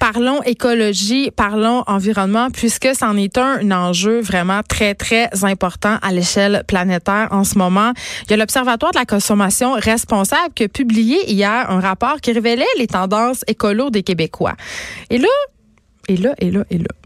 parlons écologie, parlons environnement, puisque c'en est un, enjeu vraiment très, très important à l'échelle planétaire en ce moment. Il y a l'Observatoire de la consommation responsable qui a publié hier un rapport qui révélait les tendances écolo des Québécois. Et là, et là, et là, et là.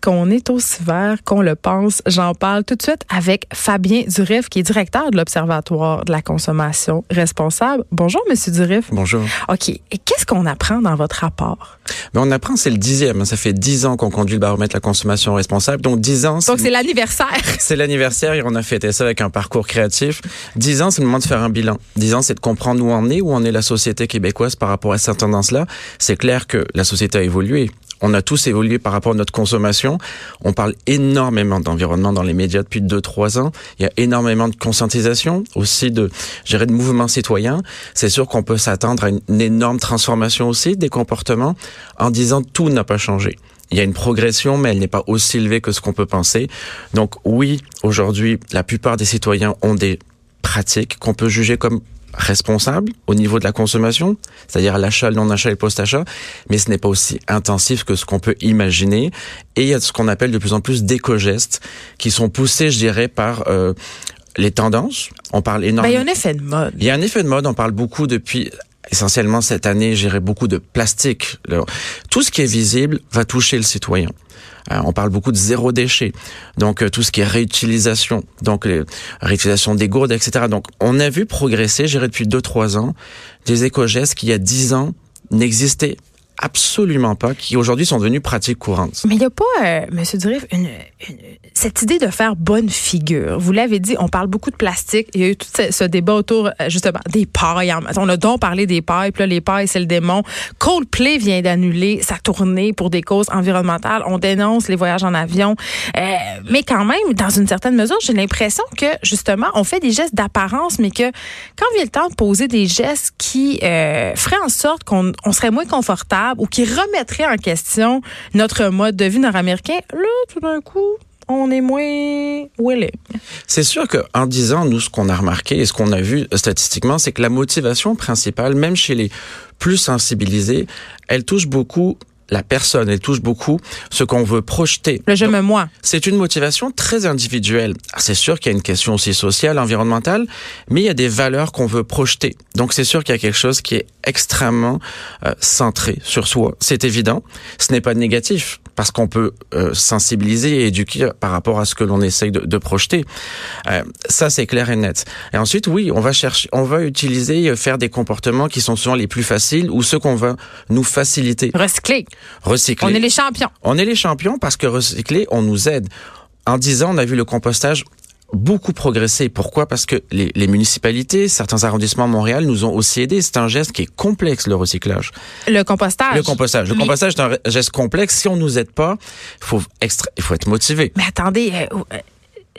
Qu'on est aussi vert qu'on le pense? J'en parle tout de suite avec Fabien Durif, qui est directeur de l'Observatoire de la consommation responsable. Bonjour, Monsieur Durif. Bonjour. OK. Et qu'est-ce qu'on apprend dans votre rapport? Ben, on apprend, c'est le dixième. Ça fait dix ans qu'on conduit le baromètre de la consommation responsable. Donc, dix ans. Donc, c'est l'anniversaire. C'est l'anniversaire et on a fêté ça avec un parcours créatif. Dix ans, c'est le moment de faire un bilan. Dix ans, c'est de comprendre où on est, où on est la société québécoise par rapport à cette tendance-là. C'est clair que la société a évolué on a tous évolué par rapport à notre consommation. On parle énormément d'environnement dans les médias depuis deux, trois ans. Il y a énormément de conscientisation, aussi de, gérer de mouvements citoyens. C'est sûr qu'on peut s'attendre à une, énorme transformation aussi des comportements en disant tout n'a pas changé. Il y a une progression, mais elle n'est pas aussi élevée que ce qu'on peut penser. Donc oui, aujourd'hui, la plupart des citoyens ont des pratiques qu'on peut juger comme responsable au niveau de la consommation, c'est-à-dire l'achat, le non-achat et le post-achat, mais ce n'est pas aussi intensif que ce qu'on peut imaginer. Et il y a ce qu'on appelle de plus en plus d'éco-gestes qui sont poussés, je dirais, par euh, les tendances. On parle énormément. Ben, il y a un effet de mode. Il y a un effet de mode. On parle beaucoup depuis essentiellement cette année, j'irai beaucoup de plastique. Tout ce qui est visible va toucher le citoyen. Euh, on parle beaucoup de zéro déchet, donc euh, tout ce qui est réutilisation, donc les réutilisation des gourdes, etc. Donc on a vu progresser, j'irai depuis deux trois ans, des éco-gestes qui il y a dix ans n'existaient absolument pas, qui aujourd'hui sont devenus pratiques courantes. Mais il n'y a pas, euh, Monsieur Durif, cette idée de faire bonne figure. Vous l'avez dit, on parle beaucoup de plastique. Il y a eu tout ce, débat autour, euh, justement, des pailles. On a donc parlé des pailles, puis là, les pailles, c'est le démon. Coldplay vient d'annuler sa tournée pour des causes environnementales. On dénonce les voyages en avion. Euh, mais quand même, dans une certaine mesure, j'ai l'impression que, justement, on fait des gestes d'apparence, mais que quand vient le temps de poser des gestes qui euh, feraient en sorte qu'on on serait moins confortable, ou qui remettrait en question notre mode de vie nord-américain, là, tout d'un coup, on est moins willing. C'est sûr qu'en disant, nous, ce qu'on a remarqué et ce qu'on a vu statistiquement, c'est que la motivation principale, même chez les plus sensibilisés, elle touche beaucoup la personne, elle touche beaucoup ce qu'on veut projeter. Le je me moi. C'est une motivation très individuelle. C'est sûr qu'il y a une question aussi sociale, environnementale, mais il y a des valeurs qu'on veut projeter. Donc c'est sûr qu'il y a quelque chose qui est extrêmement euh, centré sur soi. C'est évident. Ce n'est pas négatif parce qu'on peut euh, sensibiliser et éduquer par rapport à ce que l'on essaye de, de projeter. Euh, ça, c'est clair et net. Et ensuite, oui, on va chercher, on va utiliser, faire des comportements qui sont souvent les plus faciles ou ceux qu'on va nous faciliter. Recycler. Recycler. On est les champions. On est les champions parce que recycler, on nous aide. En 10 ans, on a vu le compostage beaucoup progressé. Pourquoi? Parce que les, les, municipalités, certains arrondissements de Montréal nous ont aussi aidés. C'est un geste qui est complexe, le recyclage. Le compostage. Le compostage. Le compostage est un geste complexe. Si on nous aide pas, il faut, extra... il faut être motivé. Mais attendez, euh,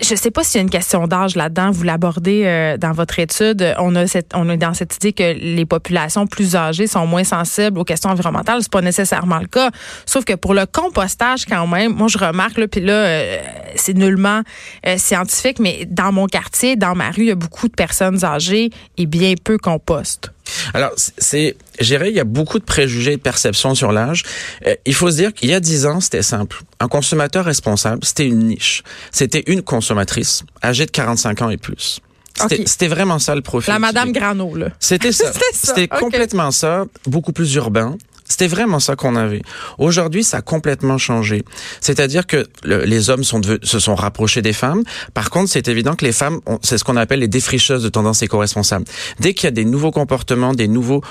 je sais pas s'il y a une question d'âge là-dedans. Vous l'abordez euh, dans votre étude. On a cette, on est dans cette idée que les populations plus âgées sont moins sensibles aux questions environnementales. C'est pas nécessairement le cas. Sauf que pour le compostage, quand même, moi je remarque là, puis là, euh, c'est nullement euh, scientifique, mais dans mon quartier, dans ma rue, il y a beaucoup de personnes âgées et bien peu compostent. Alors, c'est, j'irais, il y a beaucoup de préjugés et de perceptions sur l'âge. Euh, il faut se dire qu'il y a dix ans, c'était simple. Un consommateur responsable, c'était une niche. C'était une consommatrice âgée de 45 ans et plus. C'était vraiment ça le profil. La Madame Grano, là. C'était ça. C'était complètement ça, beaucoup plus urbain. C'était vraiment ça qu'on avait. Aujourd'hui, ça a complètement changé. C'est-à-dire que les hommes se sont rapprochés des femmes. Par contre, c'est évident que les femmes, c'est ce qu'on appelle les défricheuses de tendance éco-responsable. Dès qu'il y a des nouveaux comportements, des nouveaux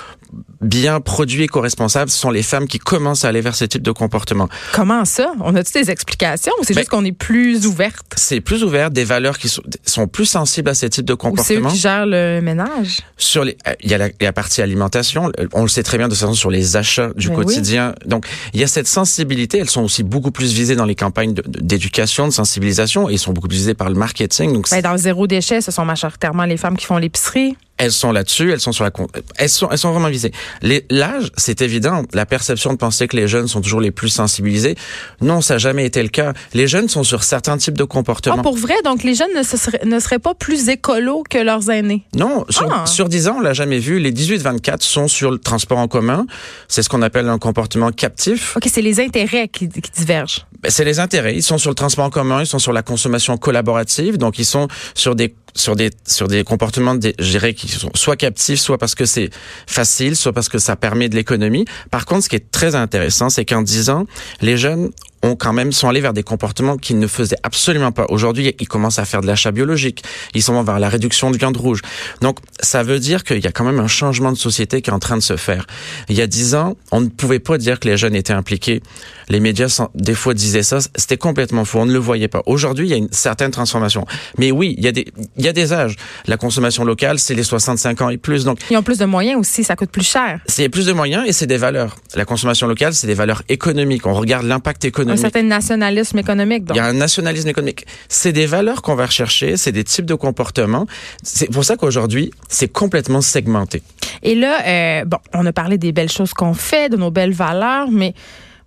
bien produits et co-responsables, ce sont les femmes qui commencent à aller vers ce type de comportement. Comment ça? On a-tu des explications ou c'est Ben, juste qu'on est plus ouverte? C'est plus ouvert, des valeurs qui sont, sont plus sensibles à ce type de Ou c'est eux comportement. qui gèrent le ménage? Sur les, euh, il y a la, la partie alimentation. On le sait très bien de toute façon sur les achats du Ben oui. quotidien. Donc, il y a cette sensibilité. Elles sont aussi beaucoup plus visées dans les campagnes de- de- d'éducation, de, sensibilisation, et sont beaucoup plus visées par le marketing. Donc, Ben, dans zéro déchet, ce sont majoritairement les femmes qui font l'épicerie. Elles sont là-dessus. Elles sont sur la, elles sont, elles sont vraiment visées. Les- L'âge, c'est évident. La perception de penser que les jeunes sont toujours les plus sensibilisés. Non, ça n'a jamais été le cas. Les jeunes sont sur certains types de Ah, comportements. pour vrai? Donc, les jeunes ne, se seraient, ne seraient pas plus écolos que leurs aînés? Non, sur, Ah. sur 10 ans, on l'a jamais vu. Les 18-24 sont sur le transport en commun. C'est ce qu'on appelle un comportement captif. OK, c'est les intérêts qui, qui divergent. Ben, c'est les intérêts. Ils sont sur le transport en commun, ils sont sur la consommation collaborative, donc ils sont sur des sur des sur des comportements, des, je dirais, qui sont soit captifs, soit parce que c'est facile, soit parce que ça permet de l'économie. Par contre, ce qui est très intéressant, c'est qu'en 10 ans, les jeunes ont quand même sont allés vers des comportements qu'ils ne faisaient absolument pas. Aujourd'hui, ils commencent à faire de l'achat biologique. Ils sont vers la réduction de viande rouge. Donc, ça veut dire qu'il y a quand même un changement de société qui est en train de se faire. Il y a dix ans, on ne pouvait pas dire que les jeunes étaient impliqués. Les médias, des fois, disaient ça. C'était complètement faux. On ne le voyait pas. Aujourd'hui, il y a une certaine transformation. Mais oui, il y a des, il y a des âges. La consommation locale, c'est les 65 ans et plus. Donc, Ils ont plus de moyens aussi, ça coûte plus cher. c'est plus de moyens et c'est des valeurs. La consommation locale, c'est des valeurs économiques. On regarde l'impact Un économique. certain nationalisme économique. Donc. Il y a un nationalisme économique. C'est des valeurs qu'on va rechercher, c'est des types de comportements. C'est pour ça qu'aujourd'hui, c'est complètement segmenté. Et là, euh, bon, on a parlé des belles choses qu'on fait, de nos belles valeurs, mais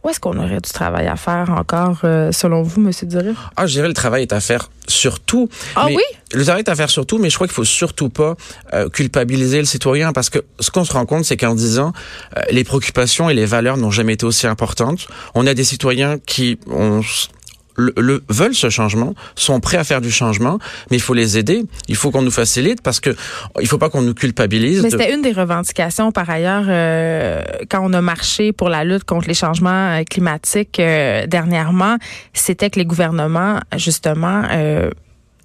où est-ce qu'on aurait du travail à faire encore, euh, selon vous, Monsieur Durif? Ah, je dirais le travail est à faire surtout. Ah mais oui? Le travail est à faire surtout, mais je crois qu'il faut surtout pas euh, culpabiliser le citoyen parce que ce qu'on se rend compte, c'est qu'en disant euh, les préoccupations et les valeurs n'ont jamais été aussi importantes. On a des citoyens qui ont le, le- veulent ce changement, sont prêts à faire du changement, mais il faut les aider. Il faut qu'on nous facilite parce que il faut pas qu'on nous culpabilise. Mais de- c'était une des revendications, par ailleurs, euh, quand on a marché pour la lutte contre les changements euh, climatiques euh, dernièrement, c'était que les gouvernements, justement,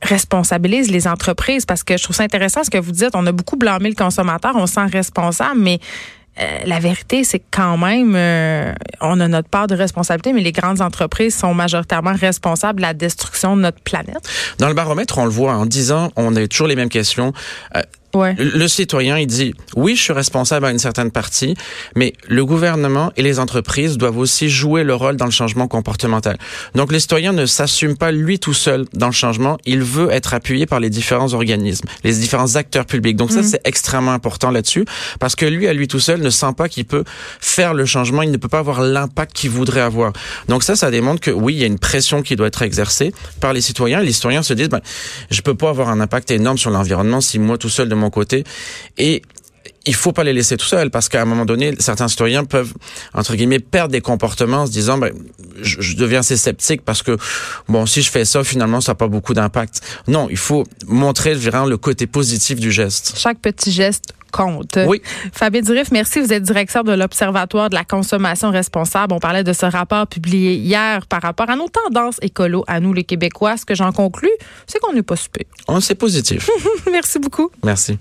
responsabilisent les entreprises parce que je trouve ça intéressant ce que vous dites. On a beaucoup blâmé le consommateur, on se sent responsable, mais la vérité, c'est que quand même, euh, on a notre part de responsabilité, mais les grandes entreprises sont majoritairement responsables de la destruction de notre planète. Dans le baromètre, on le voit en 10 ans, on a toujours les mêmes questions. Euh, Ouais. Le citoyen, il dit, oui, je suis responsable à une certaine partie, mais le gouvernement et les entreprises doivent aussi jouer le rôle dans le changement comportemental. Donc, le citoyen ne s'assume pas lui tout seul dans le changement, il veut être appuyé par les différents organismes, les différents acteurs publics. Donc, ça, c'est extrêmement important là-dessus, parce que lui, à lui tout seul, ne sent pas qu'il peut faire le changement, il ne peut pas avoir l'impact qu'il voudrait avoir. Donc, ça, ça démontre que oui, il y a une pression qui doit être exercée par les citoyens. Les citoyens se disent, ben, je peux pas avoir un impact énorme sur l'environnement si moi tout seul de mon côté. Et il faut pas les laisser tout seuls parce qu'à un moment donné, certains citoyens peuvent entre guillemets perdre des comportements en se disant ben je, je deviens assez sceptique parce que bon si je fais ça finalement ça n'a pas beaucoup d'impact. Non, il faut montrer vraiment le côté positif du geste. Chaque petit geste compte. Oui. Fabien Durif, merci. Vous êtes directeur de l'Observatoire de la consommation responsable. On parlait de ce rapport publié hier par rapport à nos tendances écolo à nous, les Québécois. Ce que j'en conclus, c'est qu'on n'est pas super. Oh, c'est positif. merci beaucoup. Merci.